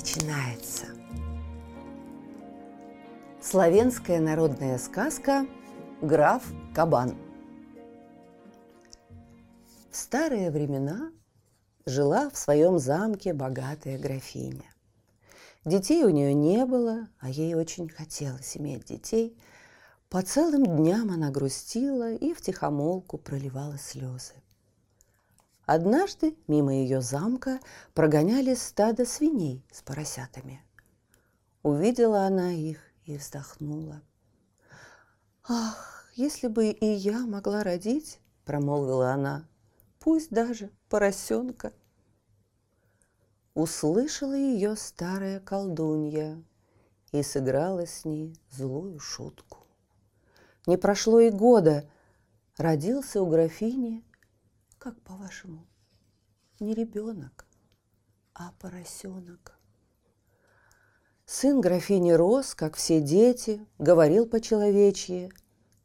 начинается. Славянская народная сказка «Граф Кабан». В старые времена жила в своем замке богатая графиня. Детей у нее не было, а ей очень хотелось иметь детей. По целым дням она грустила и втихомолку проливала слезы. Однажды мимо ее замка прогоняли стадо свиней с поросятами. Увидела она их и вздохнула. «Ах, если бы и я могла родить!» – промолвила она. «Пусть даже поросенка!» Услышала ее старая колдунья и сыграла с ней злую шутку. Не прошло и года, родился у графини как по-вашему, не ребенок, а поросенок? Сын графини рос, как все дети, говорил по-человечье,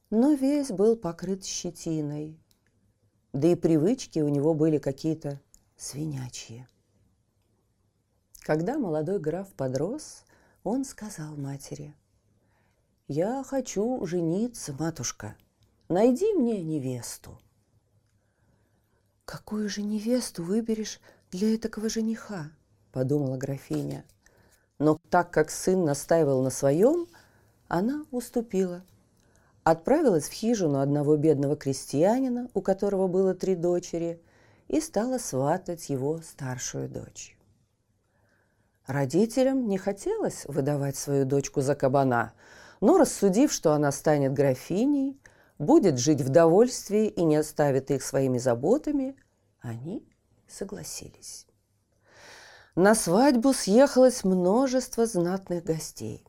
но весь был покрыт щетиной. Да и привычки у него были какие-то свинячьи. Когда молодой граф подрос, он сказал матери, «Я хочу жениться, матушка, найди мне невесту». «Какую же невесту выберешь для этого жениха?» – подумала графиня. Но так как сын настаивал на своем, она уступила. Отправилась в хижину одного бедного крестьянина, у которого было три дочери, и стала сватать его старшую дочь. Родителям не хотелось выдавать свою дочку за кабана, но рассудив, что она станет графиней, будет жить в довольстве и не оставит их своими заботами, они согласились. На свадьбу съехалось множество знатных гостей.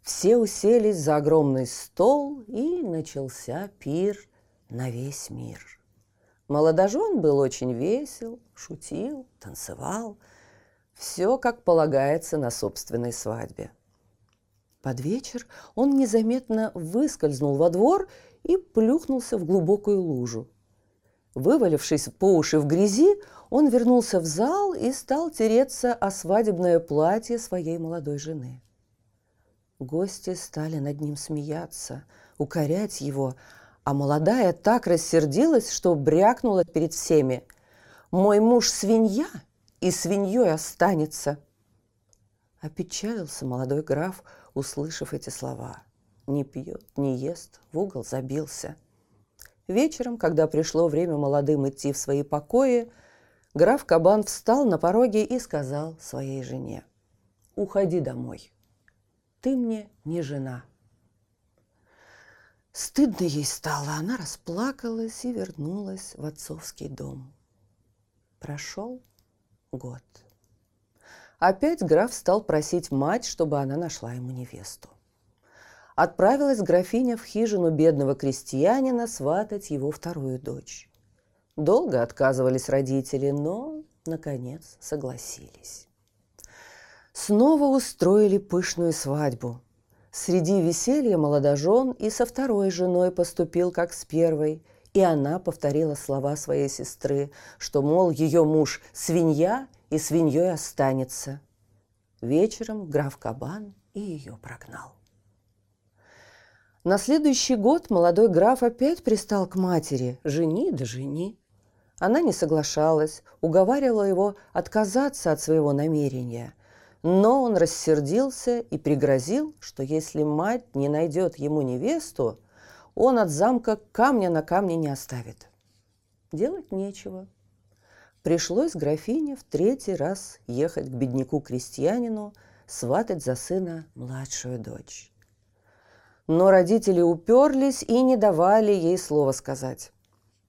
Все уселись за огромный стол, и начался пир на весь мир. Молодожен был очень весел, шутил, танцевал. Все, как полагается на собственной свадьбе. Под вечер он незаметно выскользнул во двор и плюхнулся в глубокую лужу. Вывалившись по уши в грязи, он вернулся в зал и стал тереться о свадебное платье своей молодой жены. Гости стали над ним смеяться, укорять его, а молодая так рассердилась, что брякнула перед всеми. «Мой муж свинья, и свиньей останется!» Опечалился молодой граф, услышав эти слова. Не пьет, не ест, в угол забился. Вечером, когда пришло время молодым идти в свои покои, граф Кабан встал на пороге и сказал своей жене, «Уходи домой, ты мне не жена». Стыдно ей стало, она расплакалась и вернулась в отцовский дом. Прошел год. Опять граф стал просить мать, чтобы она нашла ему невесту. Отправилась графиня в хижину бедного крестьянина сватать его вторую дочь. Долго отказывались родители, но, наконец, согласились. Снова устроили пышную свадьбу. Среди веселья молодожен и со второй женой поступил, как с первой, и она повторила слова своей сестры, что, мол, ее муж – свинья и свиньей останется. Вечером граф Кабан и ее прогнал. На следующий год молодой граф опять пристал к матери «жени да жени». Она не соглашалась, уговаривала его отказаться от своего намерения. Но он рассердился и пригрозил, что если мать не найдет ему невесту, он от замка камня на камне не оставит. Делать нечего – Пришлось графине в третий раз ехать к бедняку-крестьянину, сватать за сына младшую дочь. Но родители уперлись и не давали ей слова сказать.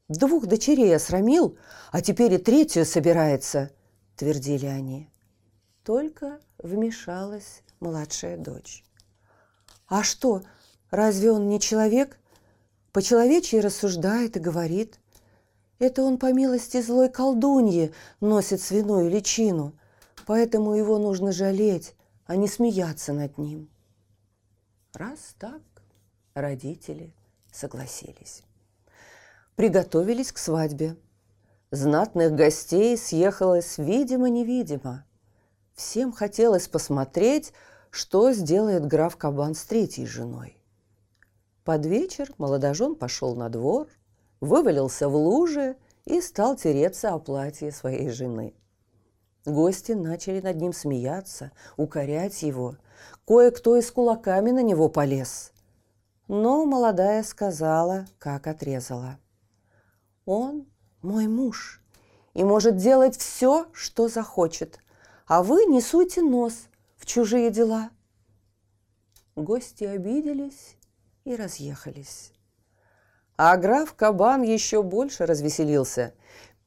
«Двух дочерей осрамил, а теперь и третью собирается», – твердили они. Только вмешалась младшая дочь. «А что, разве он не человек? По-человечьи рассуждает и говорит. Это он, по милости злой колдуньи, носит свиную личину, поэтому его нужно жалеть, а не смеяться над ним». Раз так, родители согласились. Приготовились к свадьбе. Знатных гостей съехалось видимо-невидимо. Всем хотелось посмотреть, что сделает граф Кабан с третьей женой. Под вечер молодожен пошел на двор, вывалился в луже и стал тереться о платье своей жены. Гости начали над ним смеяться, укорять его. Кое-кто и с кулаками на него полез. Но молодая сказала, как отрезала. «Он мой муж и может делать все, что захочет, а вы не суйте нос в чужие дела». Гости обиделись и разъехались. А граф Кабан еще больше развеселился.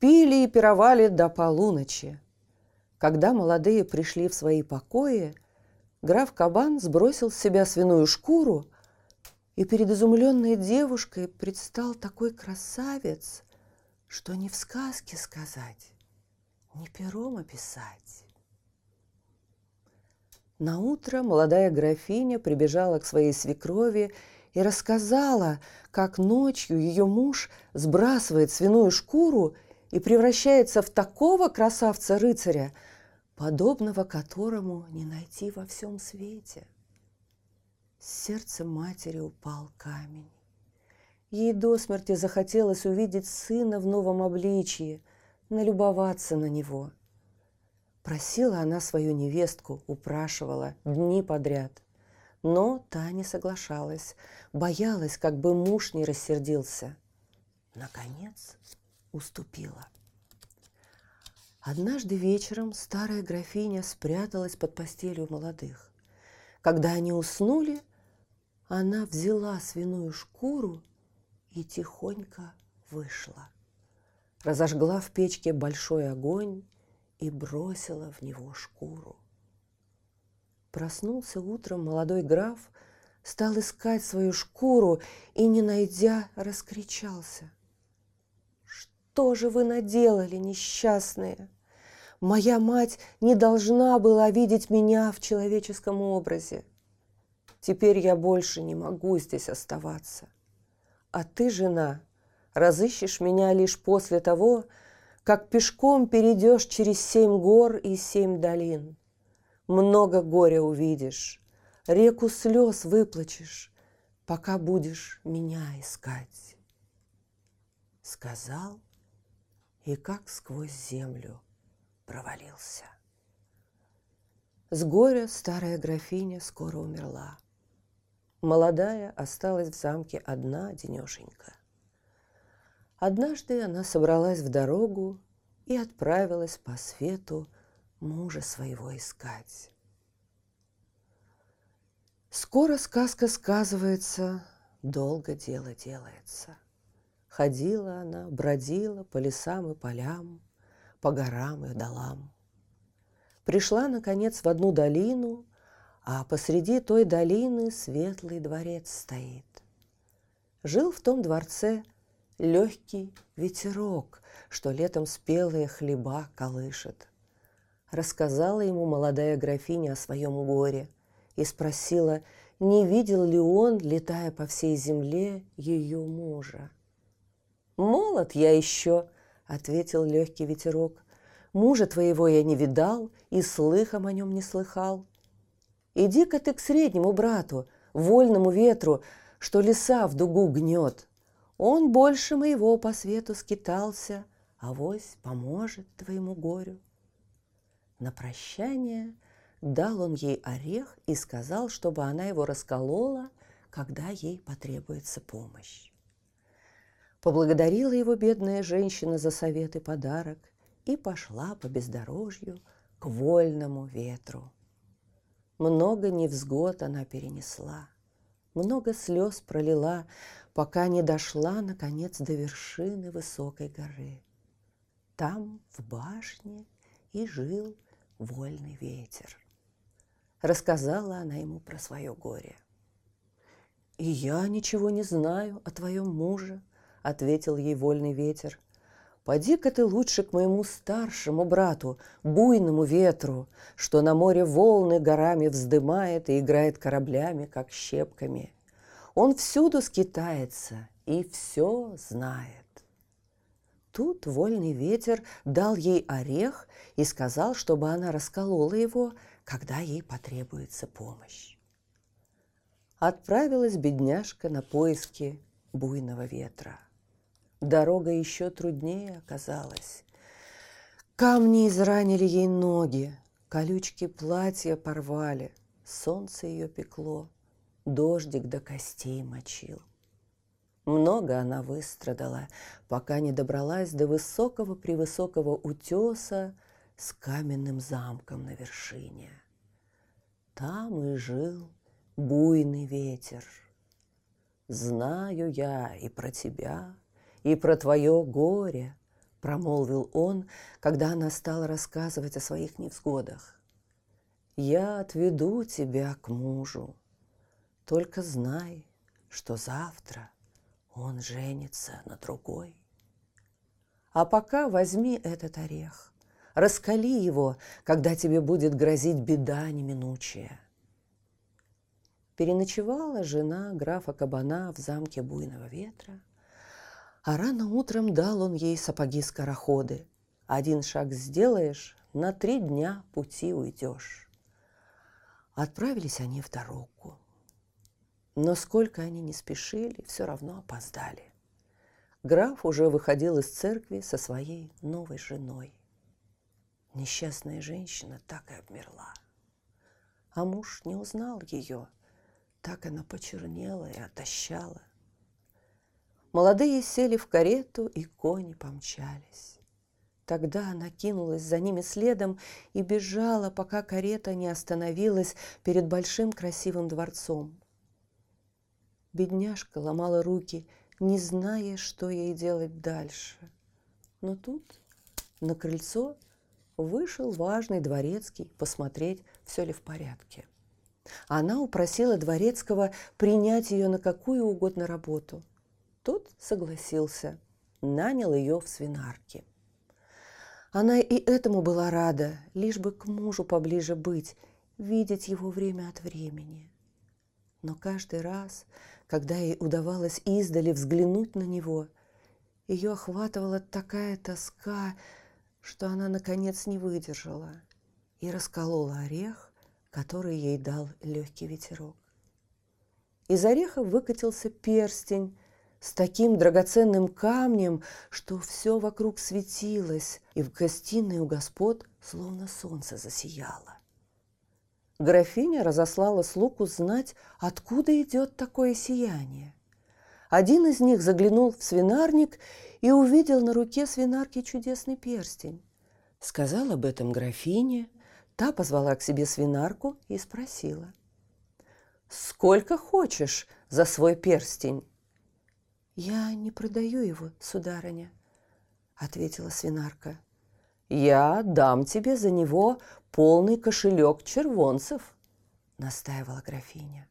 Пили и пировали до полуночи. Когда молодые пришли в свои покои, граф Кабан сбросил с себя свиную шкуру – и перед изумленной девушкой предстал такой красавец, что ни в сказке сказать, ни пером описать. На утро молодая графиня прибежала к своей свекрови и рассказала, как ночью ее муж сбрасывает свиную шкуру и превращается в такого красавца-рыцаря, подобного которому не найти во всем свете – с сердца матери упал камень. Ей до смерти захотелось увидеть сына в новом обличии, налюбоваться на него. Просила она свою невестку, упрашивала дни подряд. Но та не соглашалась, боялась, как бы муж не рассердился. Наконец уступила. Однажды вечером старая графиня спряталась под постелью молодых. Когда они уснули, она взяла свиную шкуру и тихонько вышла. Разожгла в печке большой огонь и бросила в него шкуру. Проснулся утром молодой граф, стал искать свою шкуру и, не найдя, раскричался. «Что же вы наделали, несчастные? Моя мать не должна была видеть меня в человеческом образе. Теперь я больше не могу здесь оставаться. А ты, жена, разыщешь меня лишь после того, как пешком перейдешь через семь гор и семь долин. Много горя увидишь, реку слез выплачешь, пока будешь меня искать. Сказал и как сквозь землю провалился. С горя старая графиня скоро умерла. Молодая осталась в замке одна денешенька. Однажды она собралась в дорогу и отправилась по свету мужа своего искать. Скоро сказка сказывается, долго дело делается. Ходила она, бродила по лесам и полям, по горам и долам. Пришла, наконец, в одну долину, а посреди той долины светлый дворец стоит. Жил в том дворце легкий ветерок, что летом спелые хлеба колышет. Рассказала ему молодая графиня о своем горе и спросила, не видел ли он, летая по всей земле, ее мужа. «Молод я еще», — ответил легкий ветерок. «Мужа твоего я не видал и слыхом о нем не слыхал. Иди-ка ты к среднему брату, вольному ветру, что леса в дугу гнет. Он больше моего по свету скитался, а вось поможет твоему горю. На прощание дал он ей орех и сказал, чтобы она его расколола, когда ей потребуется помощь. Поблагодарила его бедная женщина за совет и подарок и пошла по бездорожью к вольному ветру. Много невзгод она перенесла, много слез пролила, пока не дошла, наконец, до вершины высокой горы. Там, в башне, и жил вольный ветер. Рассказала она ему про свое горе. «И я ничего не знаю о твоем муже», — ответил ей вольный ветер. «Поди-ка ты лучше к моему старшему брату, буйному ветру, что на море волны горами вздымает и играет кораблями, как щепками. Он всюду скитается и все знает». Тут вольный ветер дал ей орех и сказал, чтобы она расколола его, когда ей потребуется помощь. Отправилась бедняжка на поиски буйного ветра. Дорога еще труднее оказалась. Камни изранили ей ноги, колючки платья порвали, солнце ее пекло, дождик до костей мочил. Много она выстрадала, пока не добралась до высокого-превысокого утеса с каменным замком на вершине. Там и жил буйный ветер. «Знаю я и про тебя, и про твое горе», — промолвил он, когда она стала рассказывать о своих невзгодах. «Я отведу тебя к мужу, только знай, что завтра он женится на другой. А пока возьми этот орех, раскали его, когда тебе будет грозить беда неминучая. Переночевала жена графа Кабана в замке буйного ветра, а рано утром дал он ей сапоги-скороходы. Один шаг сделаешь, на три дня пути уйдешь. Отправились они в дорогу. Но сколько они не спешили, все равно опоздали. Граф уже выходил из церкви со своей новой женой. Несчастная женщина так и обмерла. А муж не узнал ее, так она почернела и отощала. Молодые сели в карету, и кони помчались. Тогда она кинулась за ними следом и бежала, пока карета не остановилась перед большим красивым дворцом. Бедняжка ломала руки, не зная, что ей делать дальше. Но тут на крыльцо вышел важный дворецкий посмотреть, все ли в порядке. Она упросила дворецкого принять ее на какую угодно работу. Тот согласился, нанял ее в свинарке. Она и этому была рада, лишь бы к мужу поближе быть, видеть его время от времени. Но каждый раз, когда ей удавалось издали взглянуть на него, ее охватывала такая тоска, что она, наконец, не выдержала и расколола орех, который ей дал легкий ветерок. Из ореха выкатился перстень с таким драгоценным камнем, что все вокруг светилось, и в гостиной у господ словно солнце засияло. Графиня разослала слуг узнать, откуда идет такое сияние. Один из них заглянул в свинарник и увидел на руке свинарки чудесный перстень. Сказал об этом графине, та позвала к себе свинарку и спросила. «Сколько хочешь за свой перстень?» «Я не продаю его, сударыня», — ответила свинарка. «Я дам тебе за него полный кошелек червонцев», — настаивала графиня.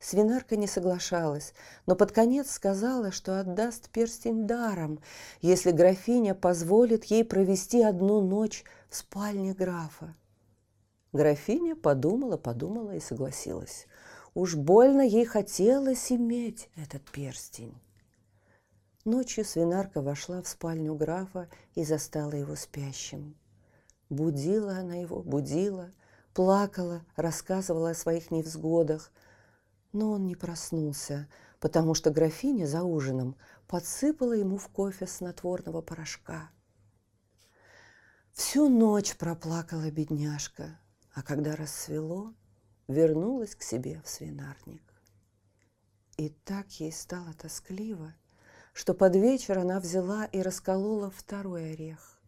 Свинарка не соглашалась, но под конец сказала, что отдаст перстень даром, если графиня позволит ей провести одну ночь в спальне графа. Графиня подумала, подумала и согласилась. Уж больно ей хотелось иметь этот перстень. Ночью свинарка вошла в спальню графа и застала его спящим. Будила она его, будила, плакала, рассказывала о своих невзгодах. Но он не проснулся, потому что графиня за ужином подсыпала ему в кофе снотворного порошка. Всю ночь проплакала бедняжка, а когда рассвело, вернулась к себе в свинарник. И так ей стало тоскливо, что под вечер она взяла и расколола второй орех.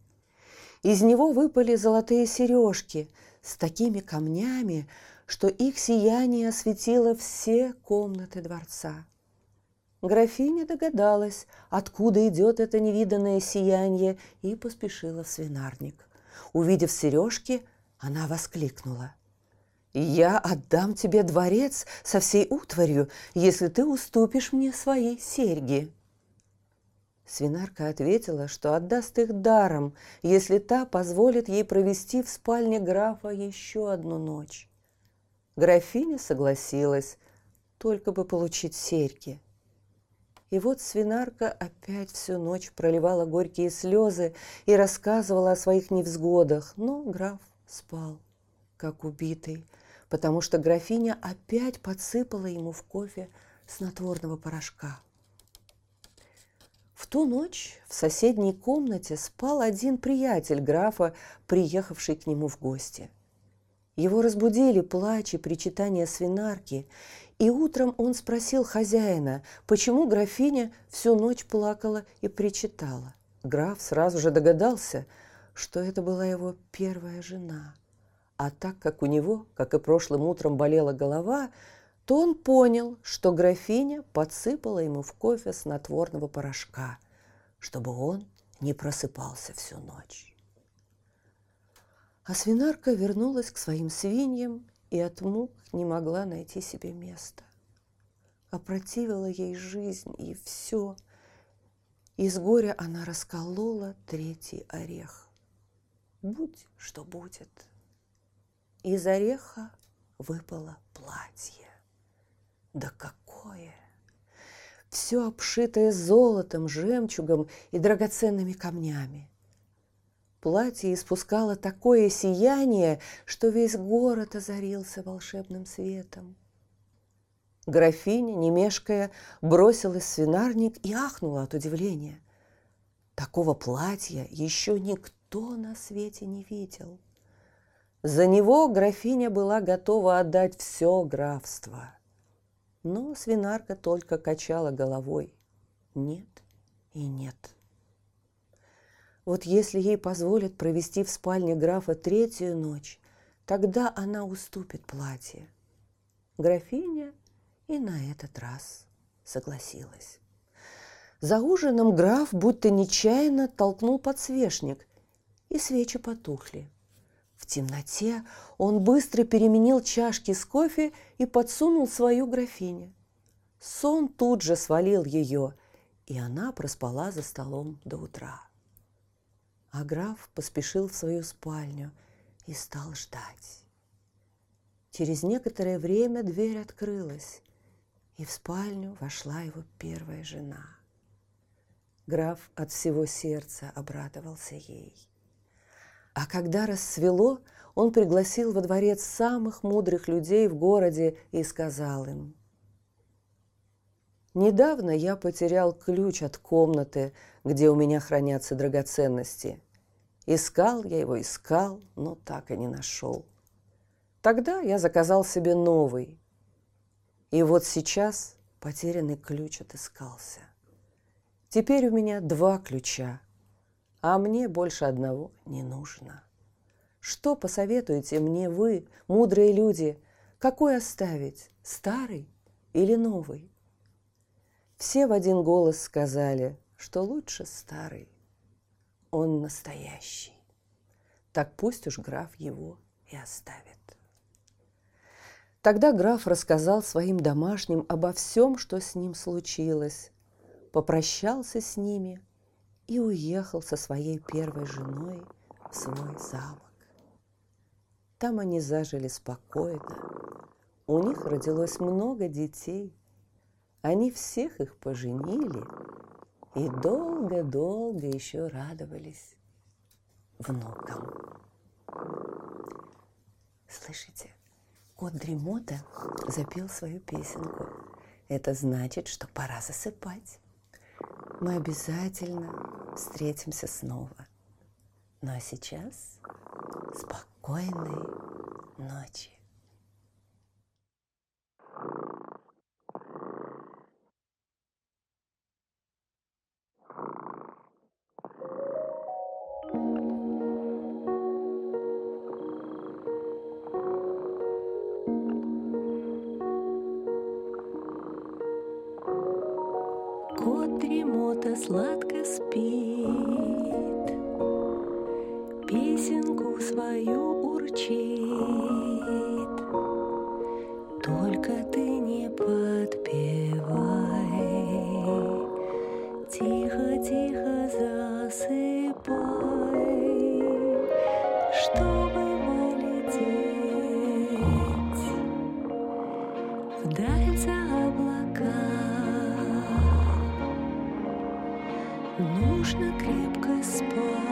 Из него выпали золотые сережки с такими камнями, что их сияние осветило все комнаты дворца. Графиня догадалась, откуда идет это невиданное сияние, и поспешила в свинарник. Увидев сережки, Она воскликнула. «Я отдам тебе дворец со всей утварью, если ты уступишь мне свои серьги». Свинарка ответила, что отдаст их даром, если та позволит ей провести в спальне графа еще одну ночь. Графиня согласилась, только бы получить серьги. И вот свинарка опять всю ночь проливала горькие слезы и рассказывала о своих невзгодах, но граф спал, как убитый, потому что графиня опять подсыпала ему в кофе снотворного порошка. В ту ночь в соседней комнате спал один приятель графа, приехавший к нему в гости. Его разбудили плач и причитания свинарки, и утром он спросил хозяина, почему графиня всю ночь плакала и причитала. Граф сразу же догадался, что это была его первая жена. А так как у него, как и прошлым утром, болела голова, то он понял, что графиня подсыпала ему в кофе снотворного порошка, чтобы он не просыпался всю ночь. А свинарка вернулась к своим свиньям и от мук не могла найти себе места. Опротивила ей жизнь и все. Из горя она расколола третий орех. Будь что будет. Из ореха выпало платье. Да какое! Все обшитое золотом, жемчугом и драгоценными камнями. Платье испускало такое сияние, что весь город озарился волшебным светом. Графиня, не мешкая, бросилась в свинарник и ахнула от удивления. Такого платья еще никто на свете не видел. За него графиня была готова отдать все графство. Но свинарка только качала головой. Нет и нет. Вот если ей позволят провести в спальне графа третью ночь, тогда она уступит платье. Графиня и на этот раз согласилась. За ужином граф будто нечаянно толкнул подсвечник, и свечи потухли. В темноте он быстро переменил чашки с кофе и подсунул свою графине. Сон тут же свалил ее, и она проспала за столом до утра а граф поспешил в свою спальню и стал ждать. Через некоторое время дверь открылась, и в спальню вошла его первая жена. Граф от всего сердца обрадовался ей. А когда рассвело, он пригласил во дворец самых мудрых людей в городе и сказал им, «Недавно я потерял ключ от комнаты, где у меня хранятся драгоценности. Искал я его, искал, но так и не нашел. Тогда я заказал себе новый. И вот сейчас потерянный ключ отыскался. Теперь у меня два ключа, а мне больше одного не нужно. Что посоветуете мне вы, мудрые люди, какой оставить, старый или новый? Все в один голос сказали, что лучше старый. Он настоящий. Так пусть уж граф его и оставит. Тогда граф рассказал своим домашним обо всем, что с ним случилось, попрощался с ними и уехал со своей первой женой в свой замок. Там они зажили спокойно. У них родилось много детей. Они всех их поженили и долго-долго еще радовались внукам. Слышите, кот Дремота запел свою песенку. Это значит, что пора засыпать. Мы обязательно встретимся снова. Ну а сейчас спокойной ночи. Песенку свою урчит. Только ты не подпевай, тихо-тихо засыпай, чтобы полететь вдаль за облака. Нужно крепко спать.